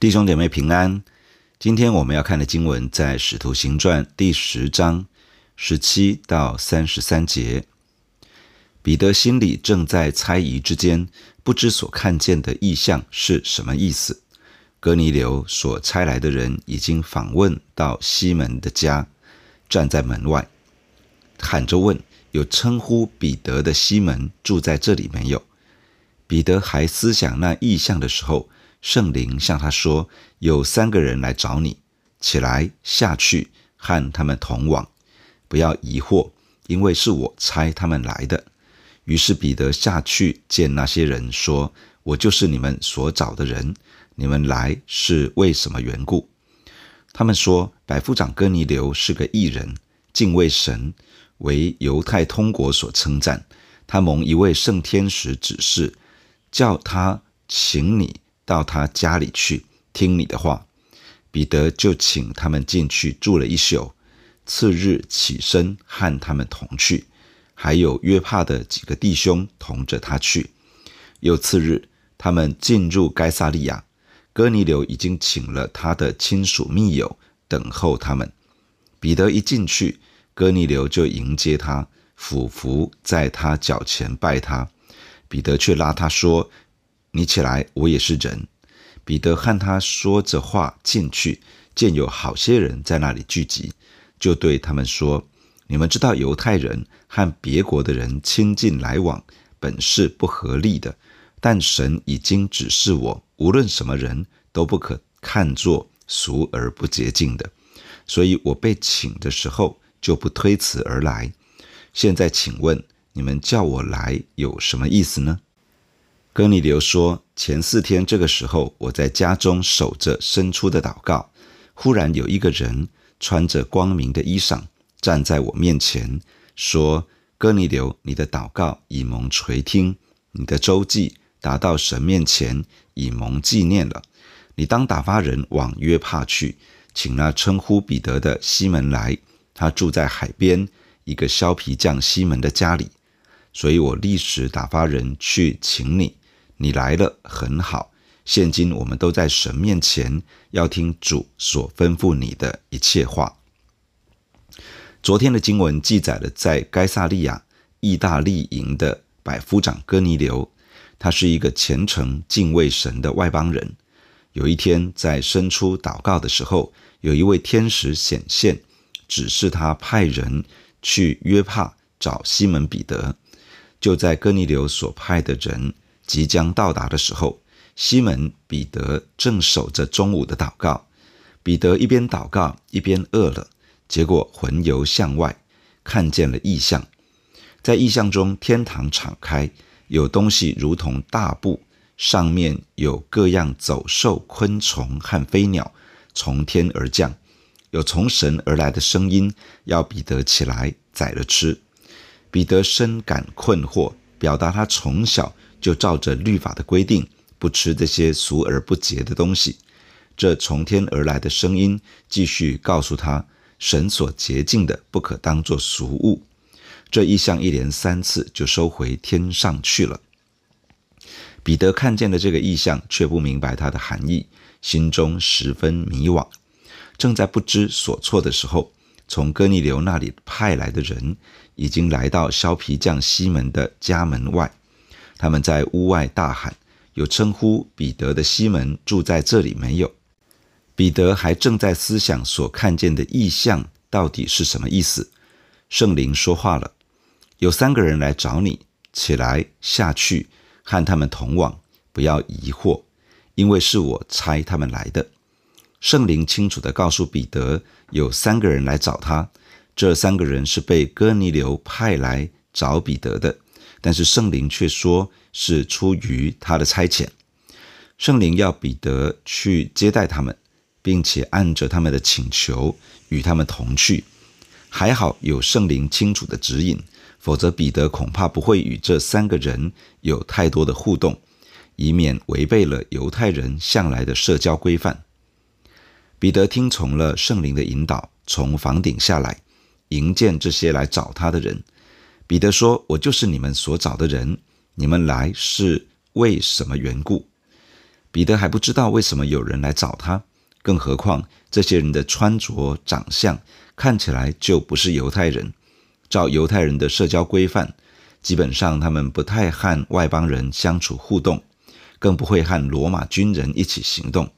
弟兄姐妹平安。今天我们要看的经文在《使徒行传》第十章十七到三十三节。彼得心里正在猜疑之间，不知所看见的异象是什么意思。哥尼流所差来的人已经访问到西门的家，站在门外，喊着问：“有称呼彼得的西门住在这里没有？”彼得还思想那异象的时候，圣灵向他说：“有三个人来找你，起来下去，和他们同往，不要疑惑，因为是我差他们来的。”于是彼得下去见那些人，说：“我就是你们所找的人，你们来是为什么缘故？”他们说：“百夫长哥尼流是个异人，敬畏神，为犹太通国所称赞。他蒙一位圣天使指示，叫他请你。”到他家里去听你的话，彼得就请他们进去住了一宿。次日起身和他们同去，还有约帕的几个弟兄同着他去。又次日，他们进入该撒利亚，哥尼流已经请了他的亲属密友等候他们。彼得一进去，哥尼流就迎接他，俯伏在他脚前拜他。彼得却拉他说。你起来，我也是人。彼得和他说着话进去，见有好些人在那里聚集，就对他们说：“你们知道犹太人和别国的人亲近来往，本是不合理的。但神已经指示我，无论什么人都不可看作俗而不洁净的。所以我被请的时候，就不推辞而来。现在请问，你们叫我来有什么意思呢？”哥尼流说：“前四天这个时候，我在家中守着伸出的祷告，忽然有一个人穿着光明的衣裳站在我面前，说：‘哥尼流，你的祷告已蒙垂听，你的周记达到神面前，已蒙纪念了。你当打发人往约帕去，请那称呼彼得的西门来，他住在海边一个削皮匠西门的家里。所以我立时打发人去请你。’”你来了很好，现今我们都在神面前，要听主所吩咐你的一切话。昨天的经文记载了在该撒利亚意大利营的百夫长哥尼流，他是一个虔诚敬畏神的外邦人。有一天在伸出祷告的时候，有一位天使显现，指示他派人去约帕找西门彼得。就在哥尼流所派的人。即将到达的时候，西门彼得正守着中午的祷告。彼得一边祷告一边饿了，结果魂游向外，看见了异象。在异象中，天堂敞开，有东西如同大布，上面有各样走兽、昆虫和飞鸟从天而降。有从神而来的声音，要彼得起来宰了吃。彼得深感困惑，表达他从小。就照着律法的规定，不吃这些俗而不洁的东西。这从天而来的声音继续告诉他，神所洁净的不可当作俗物。这异象一连三次就收回天上去了。彼得看见了这个异象，却不明白它的含义，心中十分迷惘。正在不知所措的时候，从哥尼流那里派来的人已经来到削皮匠西门的家门外。他们在屋外大喊：“有称呼彼得的西门住在这里没有？”彼得还正在思想所看见的异象到底是什么意思。圣灵说话了：“有三个人来找你，起来下去，和他们同往，不要疑惑，因为是我差他们来的。”圣灵清楚地告诉彼得，有三个人来找他，这三个人是被哥尼流派来找彼得的。但是圣灵却说是出于他的差遣，圣灵要彼得去接待他们，并且按着他们的请求与他们同去。还好有圣灵清楚的指引，否则彼得恐怕不会与这三个人有太多的互动，以免违背了犹太人向来的社交规范。彼得听从了圣灵的引导，从房顶下来，迎见这些来找他的人。彼得说：“我就是你们所找的人，你们来是为什么缘故？”彼得还不知道为什么有人来找他，更何况这些人的穿着、长相看起来就不是犹太人。照犹太人的社交规范，基本上他们不太和外邦人相处互动，更不会和罗马军人一起行动。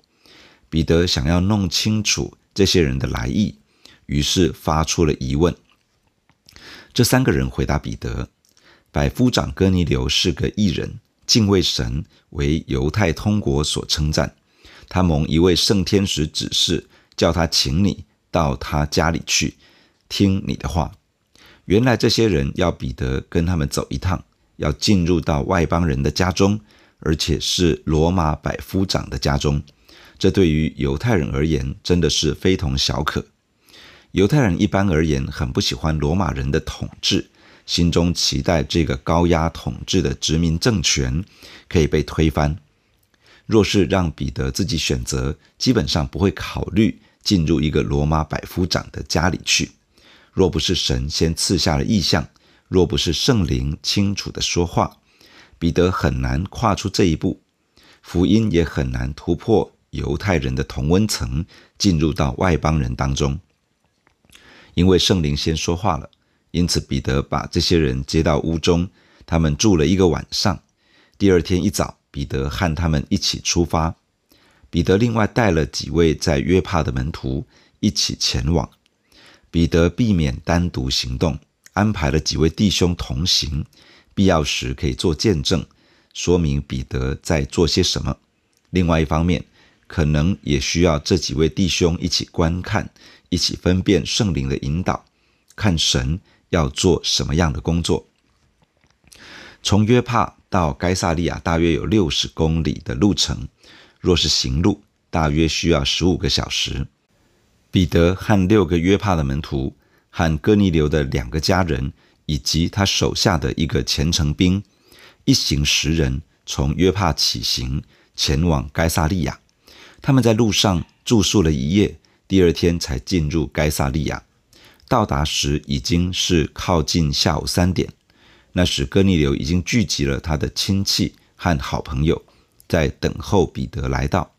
彼得想要弄清楚这些人的来意，于是发出了疑问。这三个人回答彼得：“百夫长哥尼流是个异人。”敬畏神，为犹太通国所称赞。他蒙一位圣天使指示，叫他请你到他家里去，听你的话。原来这些人要彼得跟他们走一趟，要进入到外邦人的家中，而且是罗马百夫长的家中。这对于犹太人而言，真的是非同小可。犹太人一般而言，很不喜欢罗马人的统治。心中期待这个高压统治的殖民政权可以被推翻。若是让彼得自己选择，基本上不会考虑进入一个罗马百夫长的家里去。若不是神先赐下了异象，若不是圣灵清楚的说话，彼得很难跨出这一步，福音也很难突破犹太人的同温层，进入到外邦人当中。因为圣灵先说话了。因此，彼得把这些人接到屋中，他们住了一个晚上。第二天一早，彼得和他们一起出发。彼得另外带了几位在约帕的门徒一起前往。彼得避免单独行动，安排了几位弟兄同行，必要时可以做见证，说明彼得在做些什么。另外一方面，可能也需要这几位弟兄一起观看，一起分辨圣灵的引导，看神。要做什么样的工作？从约帕到该撒利亚大约有六十公里的路程，若是行路，大约需要十五个小时。彼得和六个约帕的门徒，和哥尼流的两个家人，以及他手下的一个虔诚兵，一行十人从约帕起行，前往该撒利亚。他们在路上住宿了一夜，第二天才进入该萨利亚。到达时已经是靠近下午三点，那时哥尼流已经聚集了他的亲戚和好朋友，在等候彼得来到。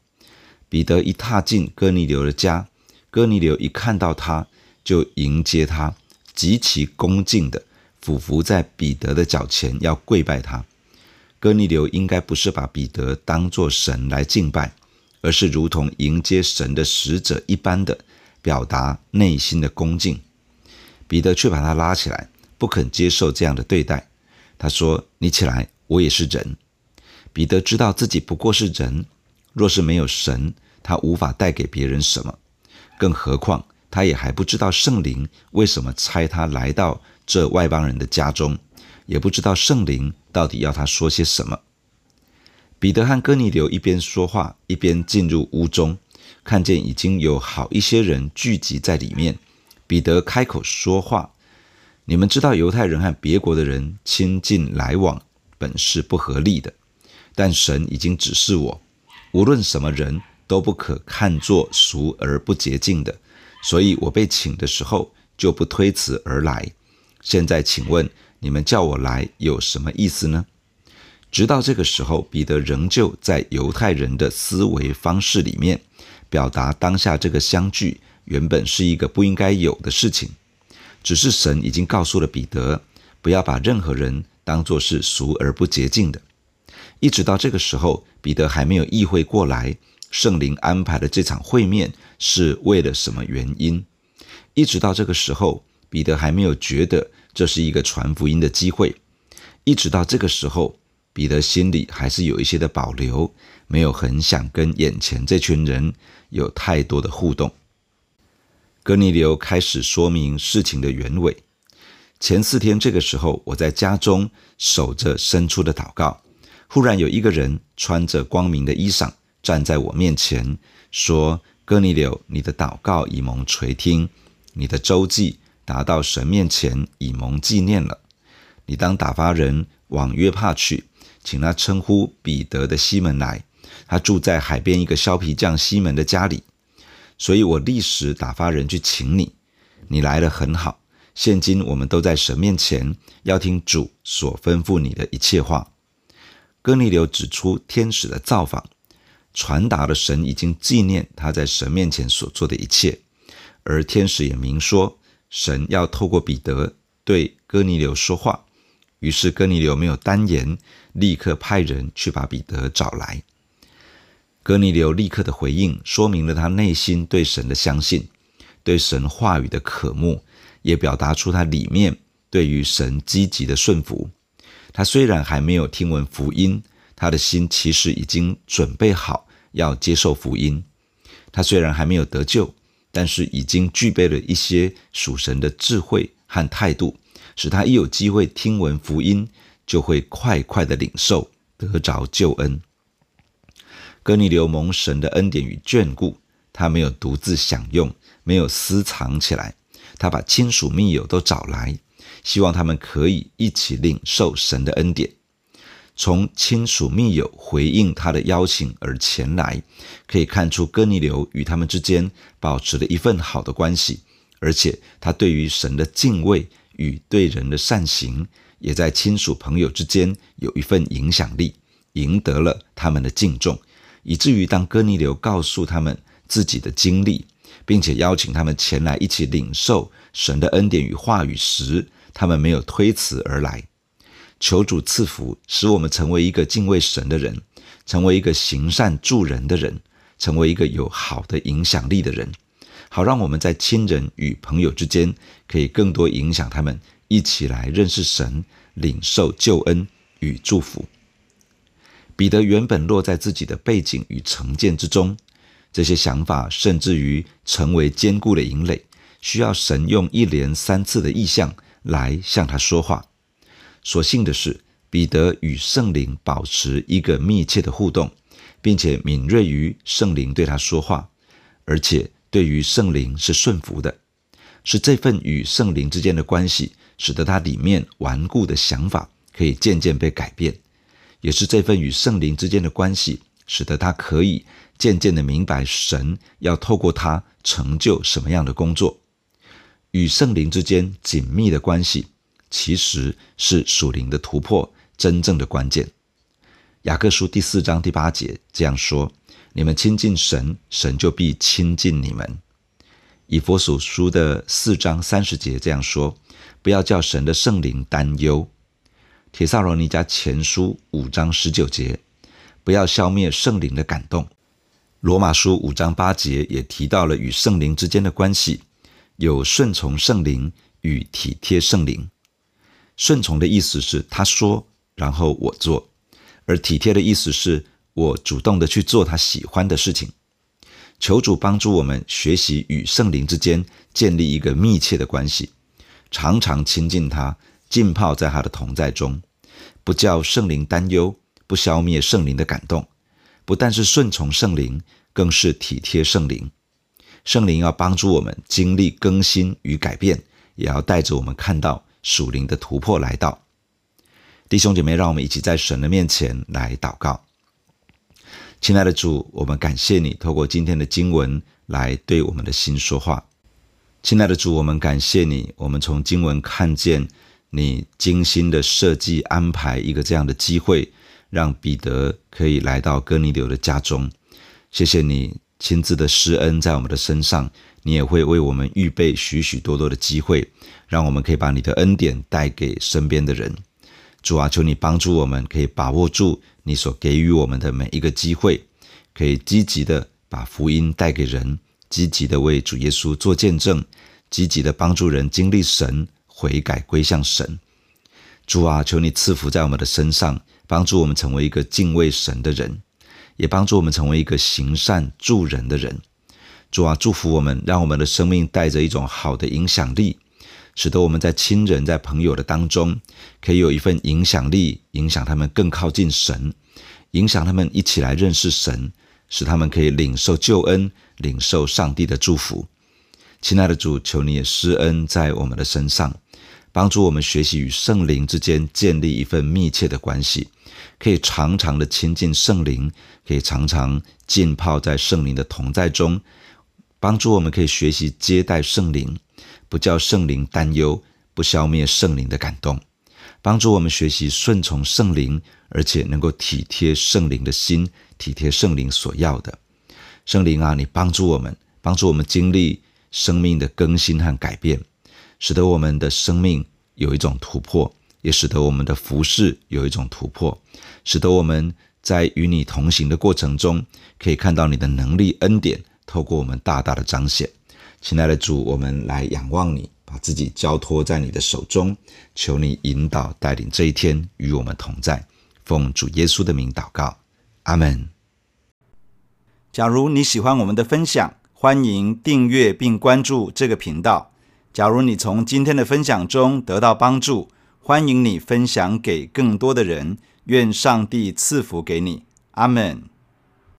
彼得一踏进哥尼流的家，哥尼流一看到他，就迎接他，极其恭敬地俯伏在彼得的脚前，要跪拜他。哥尼流应该不是把彼得当作神来敬拜，而是如同迎接神的使者一般的表达内心的恭敬。彼得却把他拉起来，不肯接受这样的对待。他说：“你起来，我也是人。”彼得知道自己不过是人，若是没有神，他无法带给别人什么。更何况，他也还不知道圣灵为什么差他来到这外邦人的家中，也不知道圣灵到底要他说些什么。彼得和哥尼流一边说话，一边进入屋中，看见已经有好一些人聚集在里面。彼得开口说话：“你们知道，犹太人和别国的人亲近来往本是不合理的，但神已经指示我，无论什么人都不可看作俗而不洁净的。所以我被请的时候就不推辞而来。现在请问你们叫我来有什么意思呢？”直到这个时候，彼得仍旧在犹太人的思维方式里面表达当下这个相聚。原本是一个不应该有的事情，只是神已经告诉了彼得，不要把任何人当作是俗而不洁净的。一直到这个时候，彼得还没有意会过来，圣灵安排的这场会面是为了什么原因。一直到这个时候，彼得还没有觉得这是一个传福音的机会。一直到这个时候，彼得心里还是有一些的保留，没有很想跟眼前这群人有太多的互动。哥尼流开始说明事情的原委。前四天这个时候，我在家中守着申初的祷告，忽然有一个人穿着光明的衣裳站在我面前，说：“哥尼流，你的祷告已蒙垂听，你的周记达到神面前，已蒙纪念了。你当打发人往约帕去，请他称呼彼得的西门来，他住在海边一个削皮匠西门的家里。”所以我立时打发人去请你，你来了很好。现今我们都在神面前，要听主所吩咐你的一切话。哥尼流指出天使的造访，传达了神已经纪念他在神面前所做的一切，而天使也明说，神要透过彼得对哥尼流说话。于是哥尼流没有单言，立刻派人去把彼得找来。哥尼流立刻的回应，说明了他内心对神的相信，对神话语的渴慕，也表达出他里面对于神积极的顺服。他虽然还没有听闻福音。他的心其实已经准备好要接受福音。他虽然还没有得救，但是已经具备了一些属神的智慧和态度，使他一有机会听闻福音，就会快快的领受，得着救恩。哥尼流蒙神的恩典与眷顾，他没有独自享用，没有私藏起来，他把亲属密友都找来，希望他们可以一起领受神的恩典。从亲属密友回应他的邀请而前来，可以看出哥尼流与他们之间保持了一份好的关系，而且他对于神的敬畏与对人的善行，也在亲属朋友之间有一份影响力，赢得了他们的敬重，以至于当哥尼流告诉他们自己的经历，并且邀请他们前来一起领受神的恩典与话语时，他们没有推辞而来。求主赐福，使我们成为一个敬畏神的人，成为一个行善助人的人，成为一个有好的影响力的人，好让我们在亲人与朋友之间可以更多影响他们，一起来认识神，领受救恩与祝福。彼得原本落在自己的背景与成见之中，这些想法甚至于成为坚固的营垒，需要神用一连三次的异象来向他说话。所幸的是，彼得与圣灵保持一个密切的互动，并且敏锐于圣灵对他说话，而且对于圣灵是顺服的。是这份与圣灵之间的关系，使得他里面顽固的想法可以渐渐被改变；也是这份与圣灵之间的关系，使得他可以渐渐的明白神要透过他成就什么样的工作。与圣灵之间紧密的关系。其实是属灵的突破真正的关键。雅各书第四章第八节这样说：“你们亲近神，神就必亲近你们。”以佛所书的四章三十节这样说：“不要叫神的圣灵担忧。”帖撒罗尼迦前书五章十九节：“不要消灭圣灵的感动。”罗马书五章八节也提到了与圣灵之间的关系，有顺从圣灵与体贴圣灵。顺从的意思是他说，然后我做；而体贴的意思是我主动的去做他喜欢的事情。求主帮助我们学习与圣灵之间建立一个密切的关系，常常亲近他，浸泡在他的同在中，不叫圣灵担忧，不消灭圣灵的感动。不但是顺从圣灵，更是体贴圣灵。圣灵要帮助我们经历更新与改变，也要带着我们看到。属灵的突破来到，弟兄姐妹，让我们一起在神的面前来祷告。亲爱的主，我们感谢你透过今天的经文来对我们的心说话。亲爱的主，我们感谢你，我们从经文看见你精心的设计安排一个这样的机会，让彼得可以来到哥尼流的家中。谢谢你亲自的施恩在我们的身上。你也会为我们预备许许多多的机会，让我们可以把你的恩典带给身边的人。主啊，求你帮助我们，可以把握住你所给予我们的每一个机会，可以积极的把福音带给人，积极的为主耶稣做见证，积极的帮助人经历神悔改归向神。主啊，求你赐福在我们的身上，帮助我们成为一个敬畏神的人，也帮助我们成为一个行善助人的人。主啊，祝福我们，让我们的生命带着一种好的影响力，使得我们在亲人、在朋友的当中，可以有一份影响力，影响他们更靠近神，影响他们一起来认识神，使他们可以领受救恩，领受上帝的祝福。亲爱的主，求你也施恩在我们的身上，帮助我们学习与圣灵之间建立一份密切的关系，可以常常的亲近圣灵，可以常常浸泡在圣灵的同在中。帮助我们可以学习接待圣灵，不叫圣灵担忧，不消灭圣灵的感动。帮助我们学习顺从圣灵，而且能够体贴圣灵的心，体贴圣灵所要的。圣灵啊，你帮助我们，帮助我们经历生命的更新和改变，使得我们的生命有一种突破，也使得我们的服饰有一种突破，使得我们在与你同行的过程中，可以看到你的能力恩典透过我们大大的彰显。亲爱的主，我们来仰望你。把自己交托在你的手中，求你引导带领这一天与我们同在。奉主耶稣的名祷告，阿门。假如你喜欢我们的分享，欢迎订阅并关注这个频道。假如你从今天的分享中得到帮助，欢迎你分享给更多的人。愿上帝赐福给你，阿门。